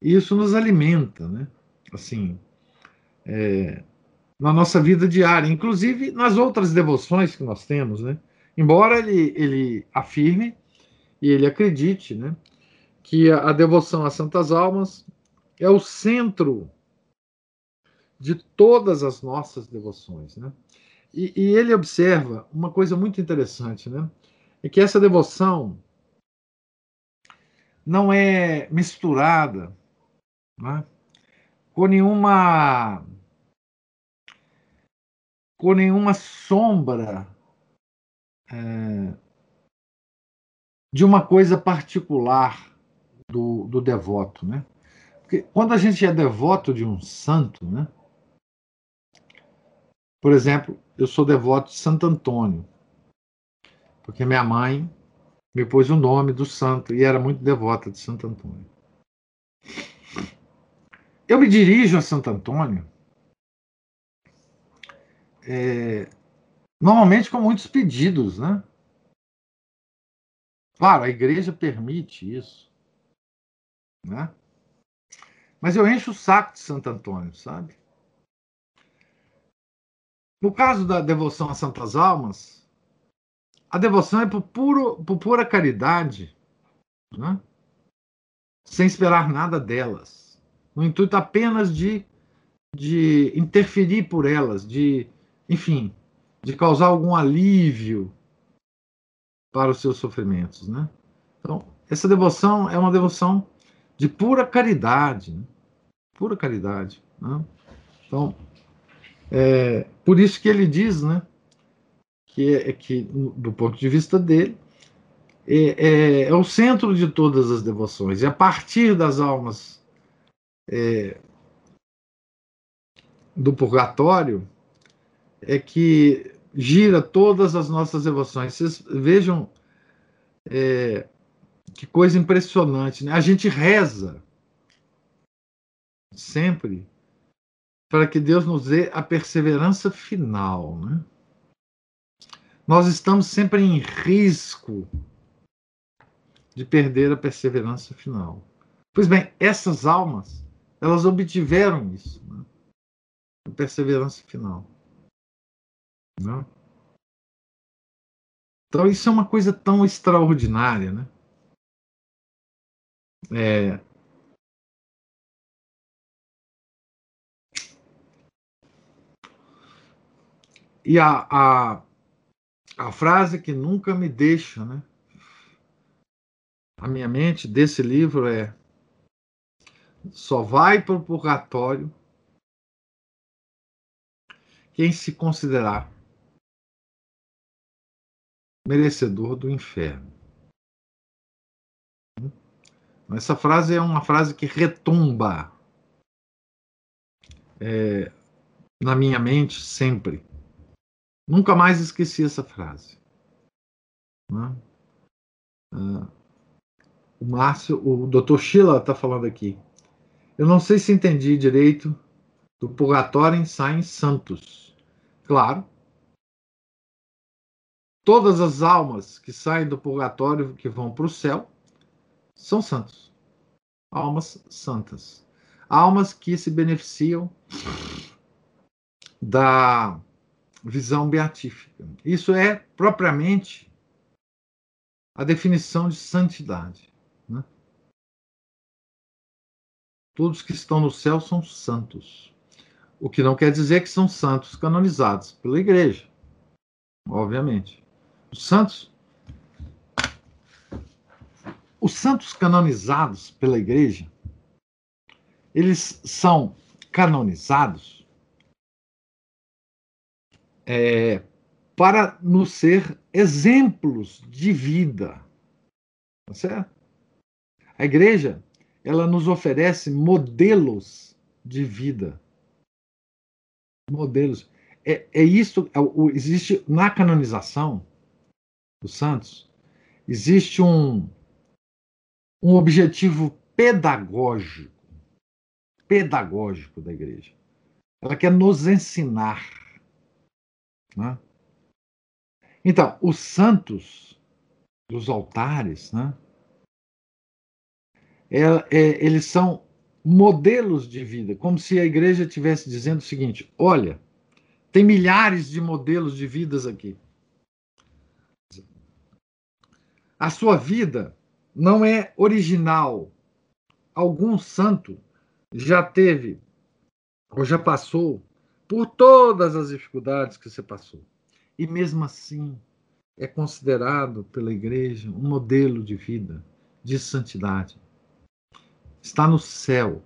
E isso nos alimenta, né? assim, é, na nossa vida diária, inclusive nas outras devoções que nós temos, né? Embora ele, ele afirme e ele acredite né, que a, a devoção às santas almas é o centro de todas as nossas devoções. Né? E, e, ele observa uma coisa muito interessante, né? é que essa devoção não é misturada né, com nenhuma com nenhuma sombra é, de uma coisa particular do, do devoto, né? Porque quando a gente é devoto de um santo, né? Por exemplo, eu sou devoto de Santo Antônio, porque minha mãe me pôs o nome do santo e era muito devota de Santo Antônio. Eu me dirijo a Santo Antônio é, normalmente com muitos pedidos, né? Claro, a igreja permite isso, né? Mas eu encho o saco de Santo Antônio, sabe? No caso da devoção a Santas Almas, a devoção é por, puro, por pura caridade, né? sem esperar nada delas, no intuito apenas de, de interferir por elas, de, enfim, de causar algum alívio para os seus sofrimentos, né? Então, essa devoção é uma devoção de pura caridade, né? pura caridade. Né? Então, é, por isso que ele diz, né, que, é, que do ponto de vista dele, é, é, é, o centro de todas as devoções. E a partir das almas é, do purgatório é que gira todas as nossas devoções. Vocês vejam é, que coisa impressionante, né? A gente reza sempre para que Deus nos dê a perseverança final, né? Nós estamos sempre em risco de perder a perseverança final. Pois bem, essas almas, elas obtiveram isso, né? a perseverança final. Não? Então, isso é uma coisa tão extraordinária, né? É... E a, a, a frase que nunca me deixa, né? A minha mente desse livro é: só vai para o purgatório quem se considerar merecedor do inferno. Essa frase é uma frase que retumba é, na minha mente sempre. Nunca mais esqueci essa frase. Né? Ah, o Márcio, o Dr. Sheila está falando aqui. Eu não sei se entendi direito do purgatório saem santos. Claro, Todas as almas que saem do purgatório, que vão para o céu, são santos. Almas santas. Almas que se beneficiam da visão beatífica. Isso é propriamente a definição de santidade. Né? Todos que estão no céu são santos. O que não quer dizer que são santos canonizados pela igreja, obviamente. Os santos, os santos canonizados pela igreja, eles são canonizados é, para nos ser exemplos de vida. Tá certo? A igreja, ela nos oferece modelos de vida. Modelos. É, é isso, é, existe na canonização, dos santos, existe um, um objetivo pedagógico, pedagógico da igreja. Ela quer nos ensinar. Né? Então, os santos dos altares, né? É, é, eles são modelos de vida, como se a igreja estivesse dizendo o seguinte: olha, tem milhares de modelos de vidas aqui. A sua vida não é original. Algum santo já teve ou já passou por todas as dificuldades que você passou. E mesmo assim é considerado pela igreja um modelo de vida, de santidade. Está no céu.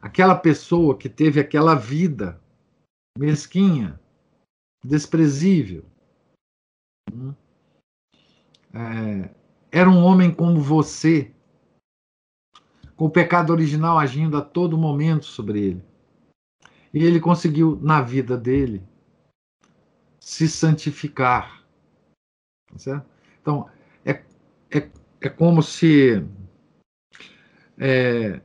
Aquela pessoa que teve aquela vida mesquinha, desprezível, hum, é, era um homem como você, com o pecado original agindo a todo momento sobre ele. E ele conseguiu, na vida dele, se santificar. Tá certo? Então, é, é, é como se. É,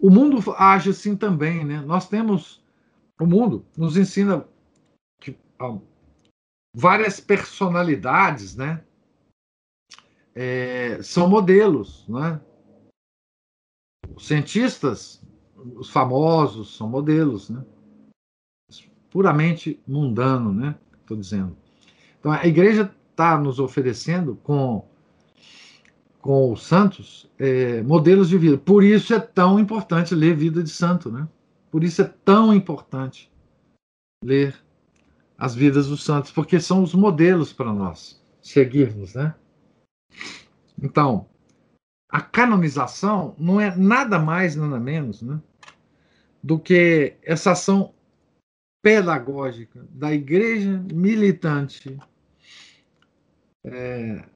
o mundo age assim também, né? Nós temos. O mundo nos ensina que, ó, várias personalidades, né? É, são modelos, né? Os cientistas, os famosos, são modelos, né? Puramente mundano, né? Estou dizendo. Então a igreja está nos oferecendo com com os santos é, modelos de vida. Por isso é tão importante ler Vida de Santo, né? Por isso é tão importante ler as vidas dos santos, porque são os modelos para nós seguirmos, né? Então, a canonização não é nada mais, nada menos, né, do que essa ação pedagógica da igreja militante é,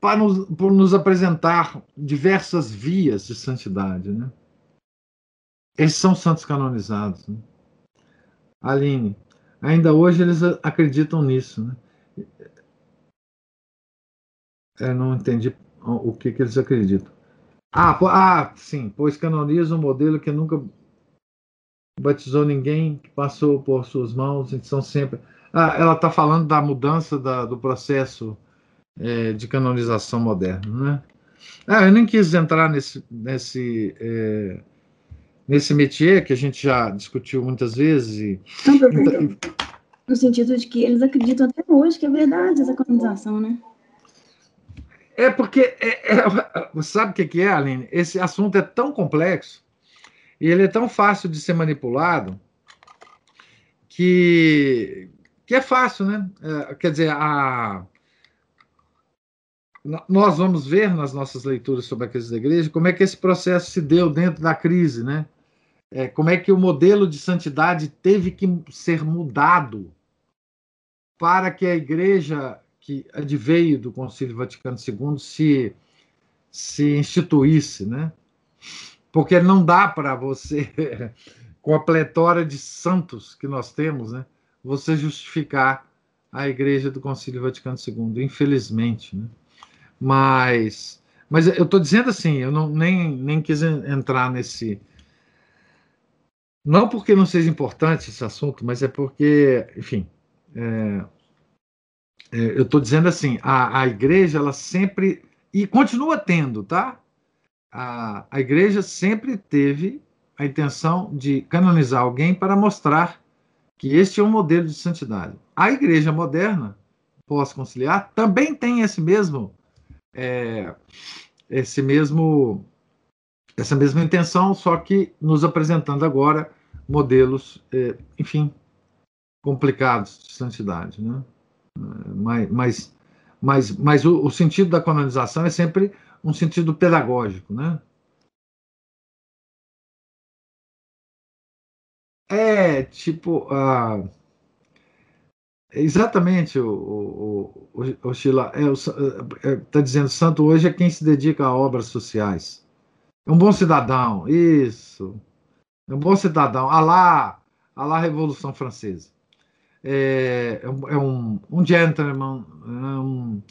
para nos, por nos apresentar diversas vias de santidade. Né? Esses são santos canonizados. Né? Aline, ainda hoje eles acreditam nisso. Né? Eu não entendi o que, que eles acreditam. Ah, ah, sim, pois canoniza um modelo que nunca batizou ninguém, que passou por suas mãos, são sempre. Ah, ela está falando da mudança da, do processo é, de canonização moderno, né? Ah, eu nem quis entrar nesse nesse é, nesse métier que a gente já discutiu muitas vezes. E, Não, no sentido de que eles acreditam até hoje que é verdade essa canonização, né? É porque, é, é, (laughs) sabe o que, é, Aline? Esse assunto é tão complexo e ele é tão fácil de ser manipulado que, que é fácil, né? É, quer dizer, a, nós vamos ver nas nossas leituras sobre a crise da igreja como é que esse processo se deu dentro da crise, né? É, como é que o modelo de santidade teve que ser mudado para que a igreja que adveio do Concílio Vaticano II se, se instituísse, né? Porque não dá para você, (laughs) com a pletora de santos que nós temos, né, você justificar a Igreja do Concílio Vaticano II, infelizmente, né? Mas, mas eu estou dizendo assim, eu não, nem, nem quis entrar nesse. Não porque não seja importante esse assunto, mas é porque, enfim, é, eu estou dizendo assim, a, a igreja ela sempre e continua tendo, tá? A, a igreja sempre teve a intenção de canonizar alguém para mostrar que este é um modelo de santidade. A igreja moderna, pós-conciliar, também tem esse mesmo, é, esse mesmo, essa mesma intenção, só que nos apresentando agora modelos, é, enfim, complicados de santidade, né? Mas, mas, mas, mas o, o, sentido da colonização é sempre um sentido pedagógico, né? É, tipo, ah, exatamente o, o, o, o é, é, tá dizendo, santo hoje é quem se dedica a obras sociais. É um bom cidadão, isso. É um bom cidadão. Alá, alá Revolução Francesa é, é, um, um gentleman, é um,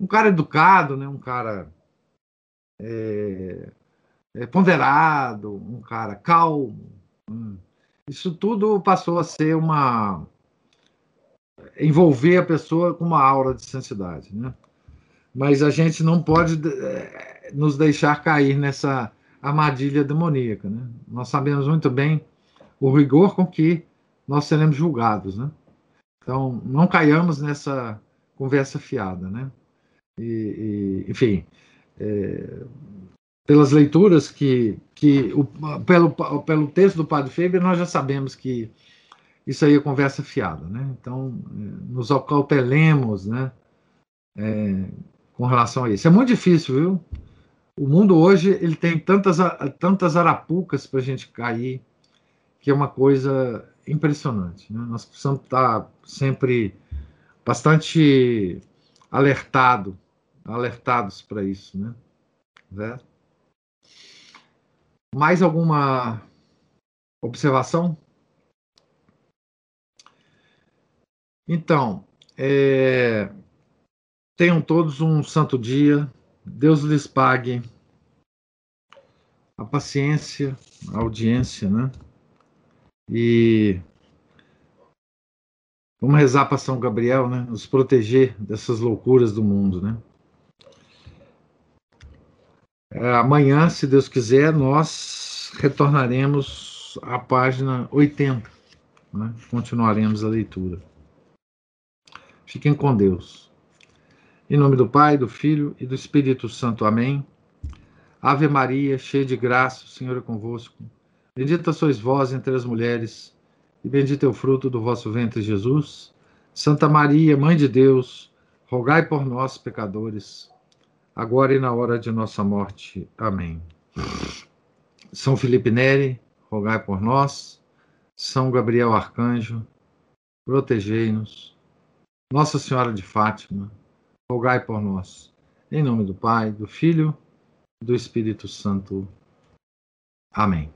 um cara educado, né? um cara é, é, ponderado, um cara calmo. Hum. Isso tudo passou a ser uma. envolver a pessoa com uma aura de sensidade. Né? Mas a gente não pode é, nos deixar cair nessa armadilha demoníaca. Né? Nós sabemos muito bem o rigor com que nós seremos julgados. Né? Então, não caiamos nessa conversa fiada, né? E, e enfim, é, pelas leituras que, que o, pelo, pelo texto do Padre Feber, nós já sabemos que isso aí é conversa fiada, né? Então, é, nos acautelemos, né? É, com relação a isso. É muito difícil, viu? O mundo hoje ele tem tantas, tantas arapucas para a gente cair, que é uma coisa impressionante. Né? Nós precisamos estar sempre bastante alertado, alertados para isso, né? Mais alguma observação? Então, é, tenham todos um santo dia. Deus lhes pague a paciência, a audiência, né? E vamos rezar para São Gabriel, né? Nos proteger dessas loucuras do mundo, né? É, amanhã, se Deus quiser, nós retornaremos à página 80. Né? Continuaremos a leitura. Fiquem com Deus. Em nome do Pai, do Filho e do Espírito Santo. Amém. Ave Maria, cheia de graça, o Senhor é convosco. Bendita sois vós entre as mulheres, e bendito é o fruto do vosso ventre, Jesus. Santa Maria, Mãe de Deus, rogai por nós, pecadores, agora e na hora de nossa morte. Amém. São Felipe Neri, rogai por nós. São Gabriel Arcanjo, protegei-nos. Nossa Senhora de Fátima, rogai por nós. Em nome do Pai, do Filho e do Espírito Santo. Amém.